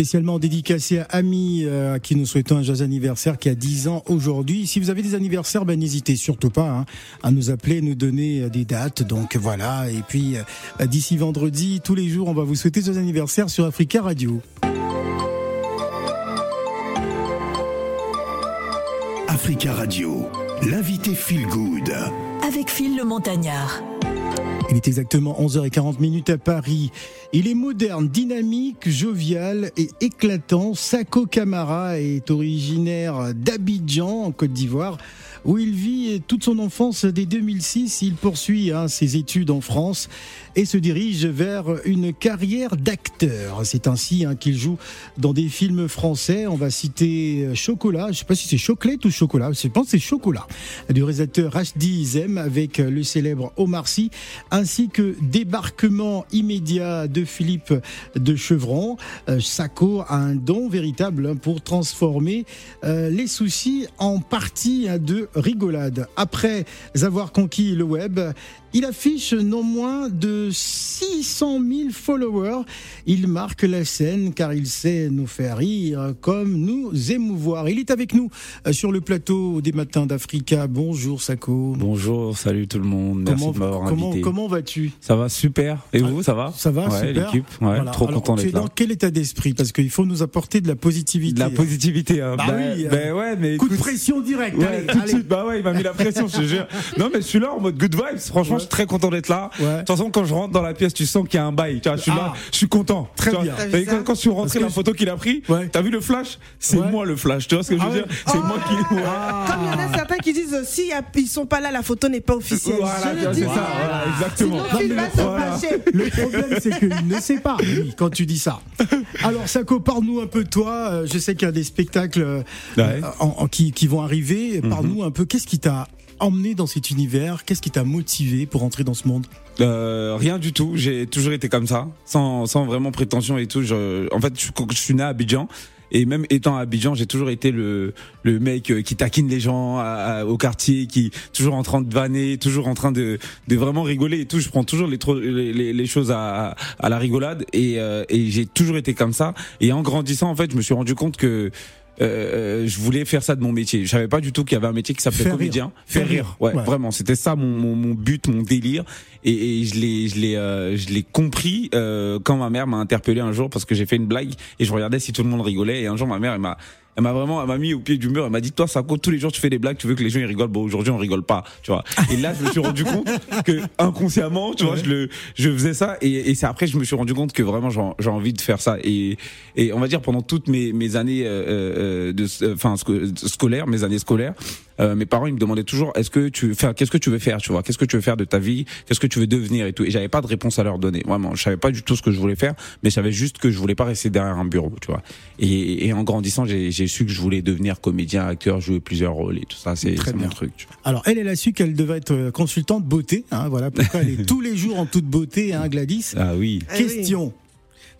Spécialement dédicacé à Ami, euh, à qui nous souhaitons un joyeux anniversaire qui a 10 ans aujourd'hui. Si vous avez des anniversaires, ben, n'hésitez surtout pas hein, à nous appeler, nous donner euh, des dates. Donc voilà. Et puis euh, d'ici vendredi, tous les jours, on va vous souhaiter joyeux anniversaire sur Africa Radio. Africa Radio, l'invité Feel Good. Avec Phil le Montagnard. Il est exactement 11h40 minutes à Paris. Il est moderne, dynamique, jovial et éclatant. Sako Kamara est originaire d'Abidjan, en Côte d'Ivoire, où il vit toute son enfance dès 2006. Il poursuit hein, ses études en France et se dirige vers une carrière d'acteur. C'est ainsi hein, qu'il joue dans des films français. On va citer Chocolat, je ne sais pas si c'est Chocolate ou Chocolat, je pense que c'est Chocolat, du réalisateur Rachdi Zem avec le célèbre Omar Sy, ainsi que Débarquement immédiat de Philippe de Chevron. Euh, Sako a un don véritable pour transformer euh, les soucis en partie hein, de rigolade. Après avoir conquis le web, il affiche non moins de 600 000 followers. Il marque la scène car il sait nous faire rire comme nous émouvoir. Il est avec nous euh, sur le plateau des matins d'Africa. Bonjour Sako. Bonjour, salut tout le monde. Merci Comment, de m'avoir comment, invité. comment vas-tu? Ça va super. Et vous, ça va? Ça va, ouais, super. L'équipe, ouais, Voilà. trop Alors, content d'être là. dans quel état d'esprit? Parce qu'il faut nous apporter de la positivité. De la positivité. Hein. Bah oui, bah ouais, mais Coup de pression directe. Ouais, allez, allez. Suite. Bah ouais, il m'a mis la pression, je te jure. Non, mais je suis là en mode good vibes. Franchement, je suis très content d'être là. Ouais. De toute façon, quand je rentre dans la pièce, tu sens qu'il y a un bail. Tu vois, je suis là, Ah. je suis content. Très bien. Vu Quand, quand je suis rentré, la je- photo qu'il a pris, Ouais. t'as vu le flash? C'est Ouais. moi le flash. Tu vois ce que je veux Ah dire? C'est moi qui. ouais. Comme il y en a certains qui disent si y a- ils sont pas là, la photo n'est pas officielle. Voilà, Je le dis. ça. Voilà, exactement. Sinon, Voilà. Le problème, c'est qu'il ne sait pas, lui, quand tu dis ça. Alors, Sako, parle-nous un peu de toi. Euh, Je sais qu'il y a des spectacles euh, Ouais. en- en- qui, qui vont arriver. Mhm. Parle-nous un peu, qu'est-ce qui t'a emmené dans cet univers? Qu'est-ce qui t'a motivé pour entrer dans ce monde? Euh, rien du tout. J'ai toujours été comme ça, sans, sans vraiment prétention et tout. En fait, je, suis- né à Abidjan. Et même étant à Abidjan, j'ai toujours été le, le mec euh, qui taquine les gens au quartier, qui toujours en train de vanner, toujours en train de, de vraiment rigoler et tout. Je prends toujours les choses à, à la rigolade et, euh, et j'ai toujours été comme ça. Et en grandissant, en fait, je me suis rendu compte que euh, je voulais faire ça de mon métier. Je savais pas du tout qu'il y avait un métier qui s'appelait comédien. rire. Faire Faire rire. rire. Ouais, Ouais. vraiment. C'était ça mon, mon, mon but, mon délire. Et, et je l'ai, je l'ai, euh, je l'ai compris euh, quand ma mère m'a interpellé un jour parce que j'ai fait une blague et je regardais si tout le monde rigolait. Et un jour, ma mère, elle m'a, elle m'a vraiment, elle m'a mis au pied du mur. Elle m'a dit, toi, Sako, tous les jours tu fais des blagues, tu veux que les gens ils rigolent. Bon, aujourd'hui on rigole pas, tu vois. Et là, je me suis rendu compte que inconsciemment, tu vois, je le, je faisais ça. Et, et c'est après, je me suis rendu compte que vraiment j'ai, envie de faire ça. Et, et on va dire pendant toutes mes, mes années, euh, euh, de, enfin, sco- scolaires, mes années scolaires. Euh, mes parents ils me demandaient toujours est-ce que tu enfin qu'est-ce que tu veux faire tu vois? Qu'est-ce que tu veux faire de ta vie? Qu'est-ce que tu veux devenir et tout? Et j'avais pas de réponse à leur donner vraiment je savais pas du tout ce que je voulais faire mais je savais juste que je voulais pas rester derrière un bureau tu vois et, et en grandissant j'ai j'ai su que je voulais devenir comédien acteur jouer plusieurs rôles et tout ça c'est mon truc tu vois. Alors, elle, elle a su qu'elle devait être euh, consultante beauté. Hein, voilà pourquoi elle est tous les jours en toute beauté, hein, Gladys? ah oui Ah oui. Question.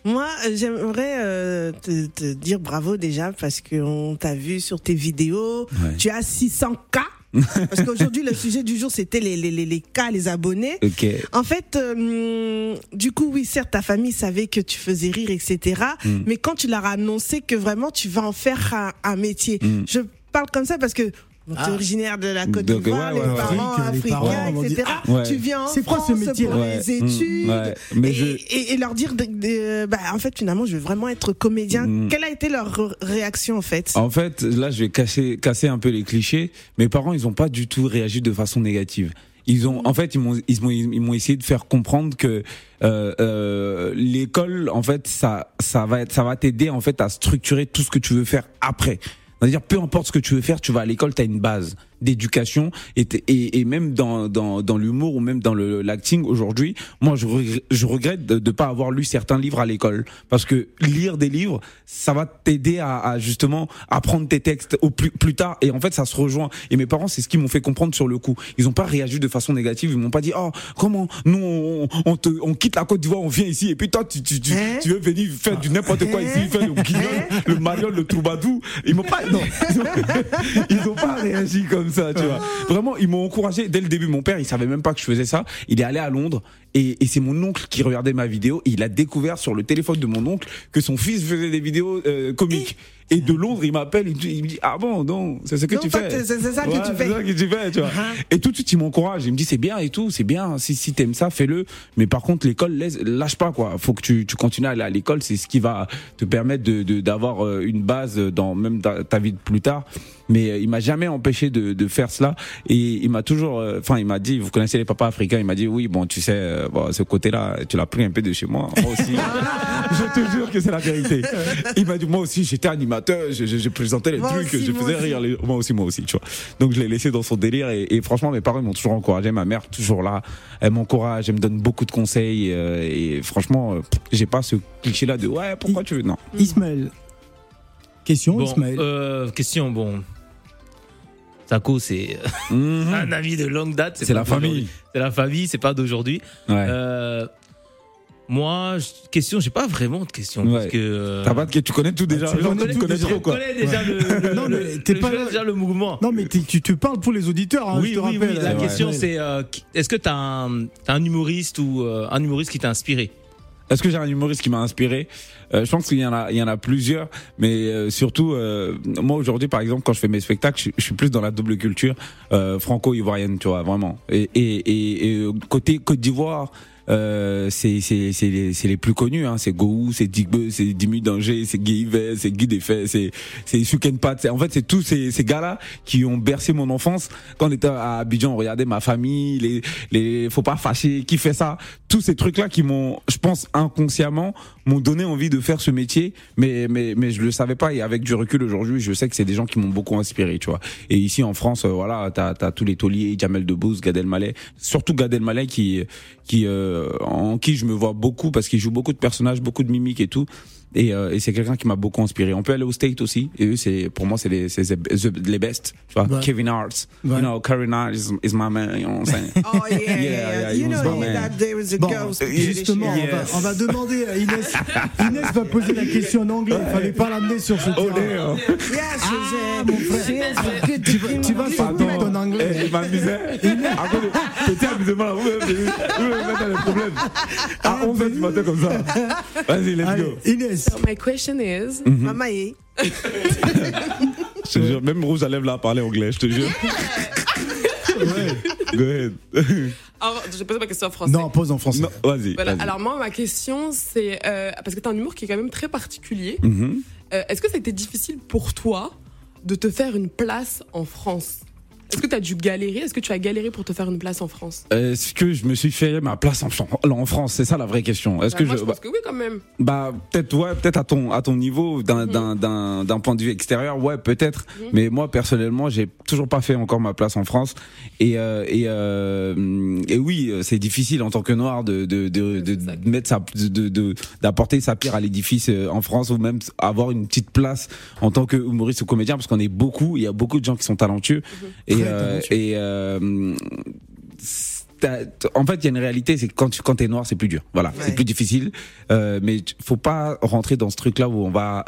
Moi, j'aimerais euh, te, te dire bravo déjà parce qu'on t'a vu sur tes vidéos. Ouais. Tu as 600 cas. parce qu'aujourd'hui, le sujet du jour, c'était les, les, les, les cas, les abonnés. ok En fait, euh, du coup, oui, certes, ta famille savait que tu faisais rire, etc. Mm. Mais quand tu leur as annoncé que vraiment tu vas en faire un, un métier, Mm. je parle comme ça parce que tu es Ah. originaire de la Côte Donc, d'Ivoire, ouais, ouais, les ouais. parents les africains, etc. ah, Ouais. Tu viens en C'est quoi ce France métier? pour Ouais. les Mm. études. Ouais. mais et, je et- et leur dire, de, de- bah, en fait, finalement, je veux vraiment être comédien. Mm. Quelle a été leur réaction, en fait? En fait, là, je vais casser, casser un peu les clichés. Mes parents, ils ont pas du tout réagi de façon négative. Ils ont, en fait, ils m'ont, ils m'ont, ils m'ont essayé de faire comprendre que euh, euh, l'école, en fait, ça, ça va, être, ça va t'aider en fait à structurer tout ce que tu veux faire après. C'est-à-dire, peu importe ce que tu veux faire, tu vas à l'école, tu as une base d'éducation et, et, et même dans, dans, dans l'humour ou même dans le l'acting aujourd'hui, moi je, regr- je regrette de ne pas avoir lu certains livres à l'école parce que lire des livres, ça va t'aider à, à justement apprendre tes textes au plus, plus tard et en fait ça se rejoint. Et mes parents, c'est ce qui m'ont fait comprendre sur le coup. Ils n'ont pas réagi de façon négative, ils m'ont pas dit oh comment nous on, on te on quitte la Côte d'Ivoire, on vient ici et puis toi tu tu tu, Hein tu veux venir faire du n'importe quoi ici, faire le guignol, le mariole, le troubadour. Ils m'ont pas non, ils ont, ils ont pas réagi comme comme ça, tu vois. Vraiment, ils m'ont encouragé dès le début. Mon père, il savait même pas que je faisais ça. Il est allé à Londres et, et c'est mon oncle qui regardait ma vidéo. Et il a découvert sur le téléphone de mon oncle que son fils faisait des vidéos euh, comiques. Et de Londres, il m'appelle, il, me dit- il me dit ah bon non, c'est ce que Non, tu fais. c'est- ça que Ouais, tu fais. C'est ça que tu fais, tu vois. Uh-huh. Et tout de suite, il m'encourage. Il me dit c'est bien et tout, c'est bien. Si si t'aimes ça, fais-le. Mais par contre, l'école, lâche pas quoi. Faut que tu tu continues à aller à l'école. C'est ce qui va te permettre de de- d'avoir euh, une base dans même ta, ta vie de plus tard. Mais euh, il m'a jamais empêché de de faire cela. Et il m'a toujours, euh, enfin, il m'a dit, vous connaissez les papas africains. Il m'a dit oui, bon, tu sais, euh, bon, ce côté-là, tu l'as pris un peu de chez moi. Moi aussi. je te jure que c'est la vérité. Il m'a dit moi aussi, j'étais animateur, je, je, je présentais les Moi trucs, aussi, je faisais aussi. rire les moi aussi, moi aussi, tu vois. Donc je l'ai laissé dans son délire et, et franchement, mes parents m'ont toujours encouragé, ma mère toujours là, elle m'encourage, elle me donne beaucoup de conseils euh, et franchement, euh, j'ai pas ce cliché là de ouais, pourquoi tu veux? Non. Ismaël. Question, Bon, Ismaël. euh, question, bon. Taco, c'est Mhm. un ami de longue date. C'est la famille. C'est la famille, c'est pas d'aujourd'hui. Ouais. Euh, moi, je- question, j'ai pas vraiment de question. Ouais. Parce que, euh, T'as pas de- tu connais tout déjà, tu genre, connais tu tout connais trop connais déjà le, le- Non, mais le- t'es je pas connais là- déjà le mouvement. Non, mais tu te parles pour les auditeurs, hein, oui, je te oui, rappelle. oui. La euh, question, c'est euh, est-ce que t'as un, un humoriste ou euh, un humoriste qui t'a inspiré? Est-ce que j'ai un humoriste qui m'a inspiré? Euh, Je pense qu'il y en a, il y en a plusieurs, mais euh, surtout euh, moi aujourd'hui, par exemple, quand je fais mes spectacles, je, suis plus dans la double culture euh, franco-ivoirienne, tu vois, vraiment. Et, et, et, et, côté Côte d'Ivoire. Euh, c'est les plus connus hein. C'est Gou c'est Digbe c'est Dimi Danger c'est Guy Yves, c'est Guy Defay c'est c'est Pat. En fait c'est tous ces ces gars là qui ont bercé mon enfance. Quand on était à Abidjan on regardait ma famille les les faut pas fâcher. Qui fait ça? Tous ces trucs là qui m'ont je pense inconsciemment m'ont donné envie de faire ce métier mais mais mais je le savais pas. Et avec du recul aujourd'hui je sais que c'est des gens qui m'ont beaucoup inspiré tu vois. Et ici en France euh, voilà t'as t'as tous les tauliers Jamel Debbouze Gad Elmaleh surtout Gad Elmaleh qui qui euh, en qui je me vois beaucoup parce qu'il joue beaucoup de personnages beaucoup de mimiques et tout et, euh, et c'est quelqu'un qui m'a beaucoup inspiré on peut aller au State aussi et eux c'est pour moi c'est les les best tu vois Ouais. Kevin Hart Ouais. you know Kevin Hart is, is my man you know what I'm saying? Oh yeah, yeah, Yeah, You know that there was a Bon, ghost. justement, on, va, Yes. on va demander à Inès. Inès va poser la question en anglais. Il fallait pas l'amener sur ce oh terrain. Yes, Ah, mon frère. Tu vas, tu vas anglais. Eh, il m'amusait. À cause de- Petit amusement là, vous me mettez les problèmes. À 11h du matin comme ça. Vas-y, let's go. Inès. So my question is, Maman, eh? Je te jure, même Rouge à lèvres là à parler anglais, je te jure. Go ahead. alors, je vais poser ma question en français. Non, pose en français. Vas-y. Voilà. vas-y. Alors moi, ma question, c'est euh, parce que tu as un humour qui est quand même très particulier. Mhm. Euh, Est-ce que ça a été difficile pour toi de te faire une place en France Est-ce que tu as dû galérer? Est-ce que tu as galéré pour te faire une place en France? Est-ce que je me suis fait ma place en, Fran- en France C'est ça la vraie question. Est-ce Bah, que Moi, je, je pense que oui, quand même. Bah peut-être ouais, peut-être à ton à ton niveau d'un d'un point de vue extérieur, ouais peut-être. Mhm. Mais moi personnellement, j'ai toujours pas fait encore ma place en France et euh, et euh, et oui, c'est difficile en tant que noir de de de, de, mettre sa de d'apporter sa pierre à l'édifice euh, en France ou même avoir une petite place en tant que humoriste ou comédien parce qu'on est beaucoup, il y a beaucoup de gens qui sont talentueux et Euh, et euh, t- en fait, il y a une réalité, c'est que quand tu quand t'es noir, c'est plus dur. Voilà, c'est plus difficile. Euh, mais faut pas rentrer dans ce truc-là où on va.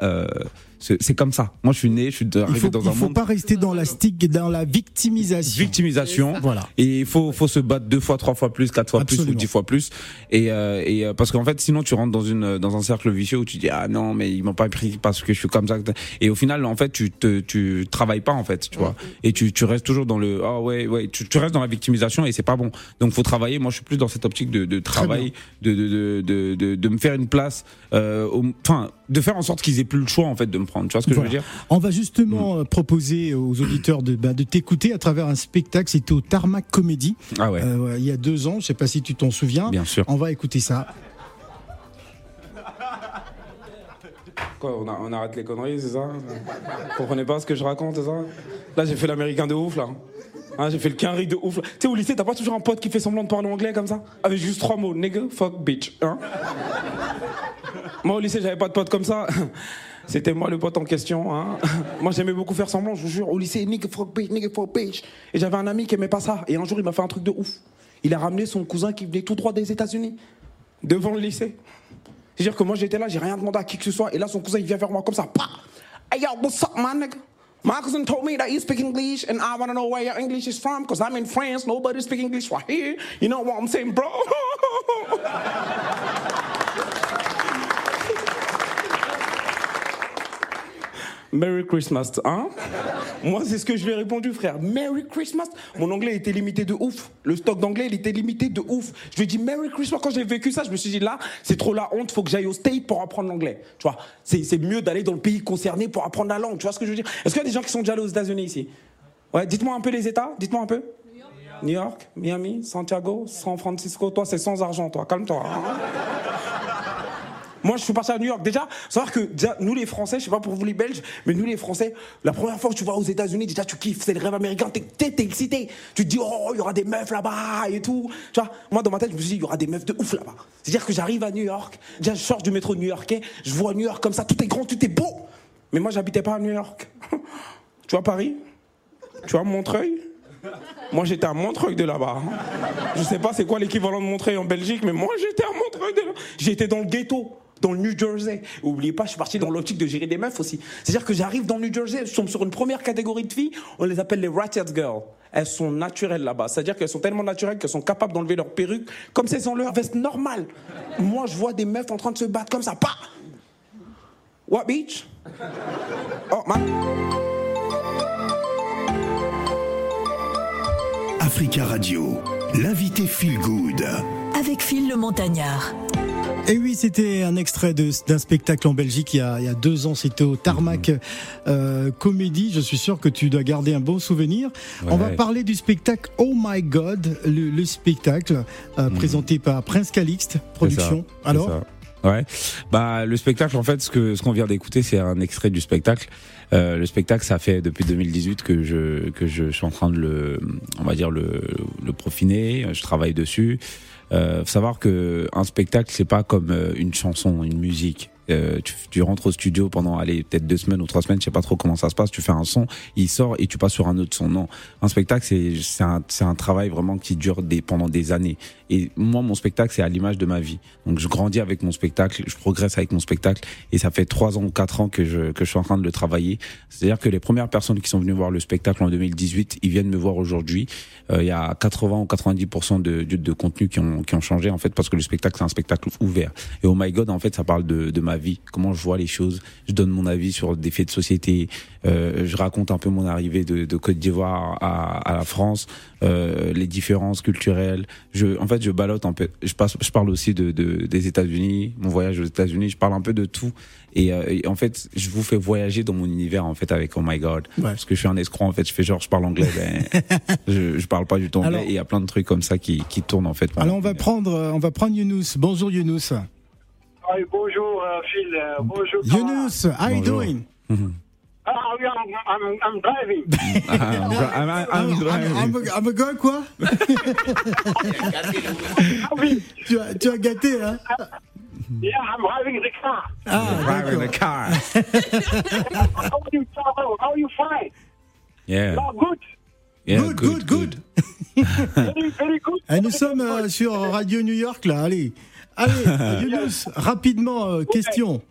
C'est comme ça. Moi, je suis né, je suis Il arrivé faut, dans il un faut monde pas rester dans la stick, dans la victimisation. victimisation. Voilà. Et il faut faut se battre deux fois, trois fois plus, quatre fois plus ou dix fois plus. Et euh, et euh, parce qu'en fait, sinon tu rentres dans une dans un cercle vicieux où tu dis ah non mais ils m'ont pas pris parce que je suis comme ça. Et au final, en fait, tu te tu travailles pas en fait, tu vois. Et tu tu restes toujours dans le ah ouais ouais, tu, tu restes dans la victimisation et c'est pas bon. Donc faut travailler. Moi, je suis plus dans cette optique de, de travail, de de, de de de me faire une place. euh, Enfin, de faire en sorte qu'ils aient plus le choix en fait de me Tu vois ce que Voilà. je veux dire On va justement euh, proposer aux auditeurs de, bah, de t'écouter à travers un spectacle. C'était au Tarmac Comedy Ah ouais. euh, ouais, il y a deux ans. Je sais pas si tu t'en souviens. Bien sûr. On va écouter ça. Quoi, on, a- on arrête les conneries, c'est ça? Vous comprenez pas ce que je raconte, c'est ça? Là, j'ai fait l'américain de ouf, là. Hein, j'ai fait le quinri de ouf. Tu sais, au lycée, t'as pas toujours un pote qui fait semblant de parler anglais comme ça? Avec juste trois mots, nigga, fuck, bitch. Hein? Moi, au lycée, j'avais pas de pote comme ça. C'était moi le pote en question. Hein moi, j'aimais beaucoup faire semblant, je vous jure. Au lycée, nigga, fuck, bitch, nigga, fuck, bitch. Et j'avais un ami qui aimait pas ça. Et un jour, il m'a fait un truc de ouf. Il a ramené son cousin qui venait tout droit des États-Unis, devant le lycée. C'est-à-dire que moi j'étais là, j'ai rien demandé à qui que ce soit, et là son cousin il vient vers moi comme ça, pa Hey yo, what's up, man, nigga? My cousin told me that you speak English, and I want to know where your English is from, because I'm in France, nobody speak English right here. You know what I'm saying, bro? Merry Christmas, hein? Moi, c'est ce que je lui ai répondu, frère. Merry Christmas. Mon anglais était limité de ouf. Le stock d'anglais, il était limité de ouf. Je lui ai dit Merry Christmas. Quand j'ai vécu ça, je me suis dit là, c'est trop la honte. Faut que j'aille au State pour apprendre l'anglais. Tu vois, c'est mieux d'aller dans le pays concerné pour apprendre la langue. Tu vois ce que je veux dire? Est-ce qu'il y a des gens qui sont déjà allés aux États-Unis ici? Ouais, dites-moi un peu les États. Dites-moi un peu. New York, Miami, Santiago, San Francisco. Toi, c'est sans argent, toi. Calme-toi. hein. Moi, je suis parti à New York. Déjà, savoir que déjà, nous les Français, je sais pas pour vous les Belges, mais nous les Français, la première fois que tu vas aux États-Unis, déjà tu kiffes, c'est le rêve américain, t'es excité. Tu te dis oh, il y aura des meufs là-bas et tout. Tu vois, moi dans ma tête, je me suis dit il y aura des meufs de ouf là-bas. C'est-à-dire que j'arrive à New York, déjà je sors du métro new-yorkais, je vois New York comme ça, tout est grand, tout est beau. Mais moi, j'habitais pas à New York. tu vois Paris? Tu vois Montreuil? Moi j'étais à Montreuil de là-bas. Je sais pas c'est quoi l'équivalent de Montreuil en Belgique, mais moi j'étais à Montreuil de là J'étais dans le ghetto, dans le New Jersey. Oubliez pas, je suis parti dans l'optique de gérer des meufs aussi. C'est-à-dire que j'arrive dans le New Jersey, je tombe sur une première catégorie de filles, on les appelle les Ratchet Girls. Elles sont naturelles là-bas. C'est-à-dire qu'elles sont tellement naturelles qu'elles sont capables d'enlever leur perruque comme si elles ont leur veste normale. Moi je vois des meufs en train de se battre comme ça. Pas What beach Oh man. Africa Radio, l'invité Feel Good. Avec Phil le Montagnard. Et oui, c'était un extrait d'un spectacle en Belgique il y a, il y a deux ans. C'était au Tarmac euh, Comédie. Je suis sûr que tu dois garder un bon souvenir. On va parler du spectacle Oh My God, le, le spectacle euh, présenté par Prince Calixte Production. Ça, Alors, ça. Ouais. Bah le spectacle en fait ce que ce qu'on vient d'écouter c'est un extrait du spectacle. Euh, le spectacle ça fait depuis 2018 que je que je suis en train de le on va dire le le profiner, je travaille dessus. Euh, faut savoir que un spectacle c'est pas comme euh, une chanson, une musique. Euh, tu, tu rentres au studio pendant allez peut-être deux semaines ou trois semaines, je sais pas trop comment ça se passe. Tu fais un son, il sort et tu passes sur un autre son. Non, un spectacle c'est c'est un un travail vraiment qui dure des pendant des années. Et moi mon spectacle c'est à l'image de ma vie. Donc je grandis avec mon spectacle, je progresse avec mon spectacle et ça fait trois ans ou quatre ans que je que je suis en train de le travailler. C'est-à-dire que les premières personnes qui sont venues voir le spectacle en 2018, ils viennent me voir aujourd'hui. Euh, Il y a 80 ou 90% de, de, de contenus qui ont qui ont changé en fait parce que le spectacle c'est un spectacle ouvert. Et oh my god en fait ça parle de de ma vie, comment je vois les choses. Je donne mon avis sur des faits de société. Euh, je raconte un peu mon arrivée de, de Côte d'Ivoire à, à la France, euh, les différences culturelles. Je, en fait, je un peu. Je, passe, je parle aussi de, de des États-Unis, mon voyage aux États-Unis. Je parle un peu de tout. Et, euh, et en fait, je vous fais voyager dans mon univers en fait avec Oh My God, Ouais. parce que je suis un escroc en fait. Je fais genre je parle anglais, ben je, je parle pas du tout anglais. Alors- et il y a plein de trucs comme ça qui, qui tournent en fait. alors on va prendre, on va prendre Younous. Bonjour Younous. Oui, bonjour euh, Phil, euh, bonjour. Younous, how you Bonjour. doing? Ah oui, I'm, I'm, I'm driving. Ah, I'm, I'm, I'm, I'm, driving. I'm a- I'm a girl, quoi? Ah oui, tu, as, tu as gâté, hein? Yeah, I'm driving the car. Ah, driving the car. How are you travel? How are you fine? Yeah. Oh, good. yeah good, good, good. Very, very good. Eh, nous sommes euh, sur Radio New York, là, allez. Allez, Younous, rapidement, euh, question.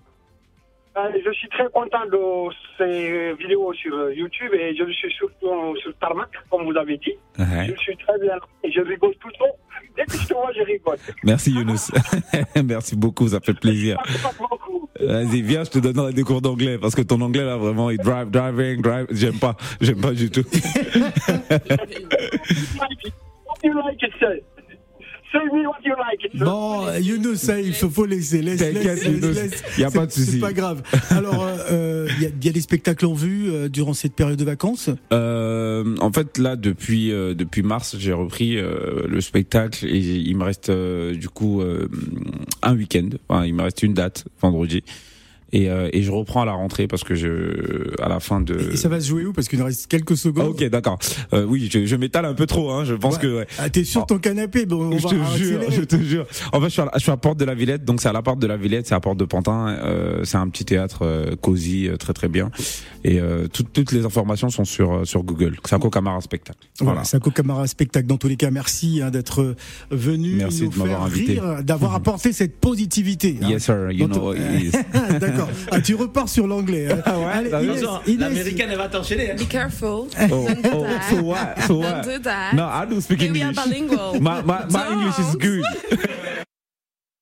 Euh, je suis très content de ces vidéos sur euh, YouTube et je suis surtout sur Tarmac, comme vous avez dit. Ouais. Je suis très bien et je rigole tout le temps. Dès que je te vois, je rigole. Merci Younous. Merci beaucoup, ça fait plaisir. Vas-y, viens, je te donnerai des cours d'anglais parce que ton anglais là vraiment, il drive, driving, drive, j'aime pas, j'aime pas du tout. Say me what you like. Bon, Younous, ça, il faut, faut laisser. Laisse, laisse, laisse, y a c'est- pas de souci. C'est pas grave. Alors, euh, euh, il y, a, il y a des spectacles en vue euh, durant cette période de vacances? Euh, en fait, là, depuis euh, depuis mars, j'ai repris euh, le spectacle et il me reste euh, du coup euh, un week-end. Enfin, il me reste une date, vendredi. Et, euh, et je reprends à la rentrée parce que je, à la fin de. Et ça va se jouer où? Parce qu'il nous reste quelques Ah, secondes. ok, d'accord. Euh, oui, je, je m'étale un peu trop. Hein, je pense Ouais. que. Ouais. Ah, T'es sur ton canapé, bon, on je va te jure, je te jure. En fait, je suis à, la- je suis à Porte de la Villette, donc c'est à la Porte de la Villette, c'est à Porte de Pantin. Euh, c'est un petit théâtre euh, cosy, euh, très très bien. Et euh, toutes toutes les informations sont sur sur Google. Sako Camara spectacle. Voilà, Voilà. Sako Camara spectacle. Dans tous les cas, merci hein, d'être venu Merci nous de m'avoir invité. d'avoir apporté cette positivité. hein. Yes sir, you know tout-. D'accord. Ah, tu repars sur l'anglais. hein. Ah ouais, Inès. L'américaine, elle va t'enchaîner. hein. Be careful. Oh, Don't do oh, that. so what? So what? Don't do that. No, I do speak Hey, we are English. bilingual. My, my, my English is good.